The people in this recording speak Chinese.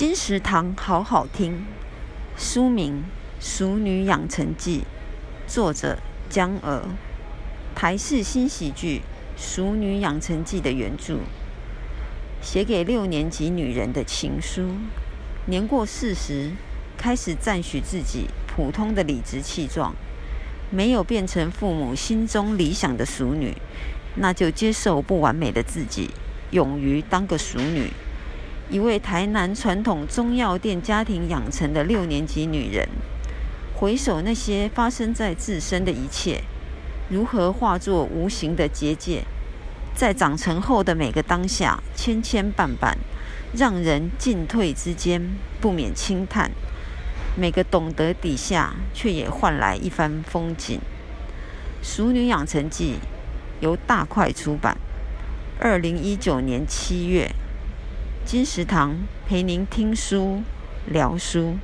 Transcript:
金石堂好好听，书名《俗女养成记》，作者江娥，台视新喜剧《俗女养成记》的原著，写给六年级女人的情书。年过四十，开始赞许自己普通的理直气壮，没有变成父母心中理想的俗女，那就接受不完美的自己，勇于当个俗女。一位台南传统中药店家庭养成的六年级女人，回首那些发生在自身的一切，如何化作无形的结界，在长成后的每个当下，千千万万。让人进退之间不免轻叹，每个懂得底下，却也换来一番风景。《俗女养成记》由大块出版，二零一九年七月。金石堂陪您听书聊书。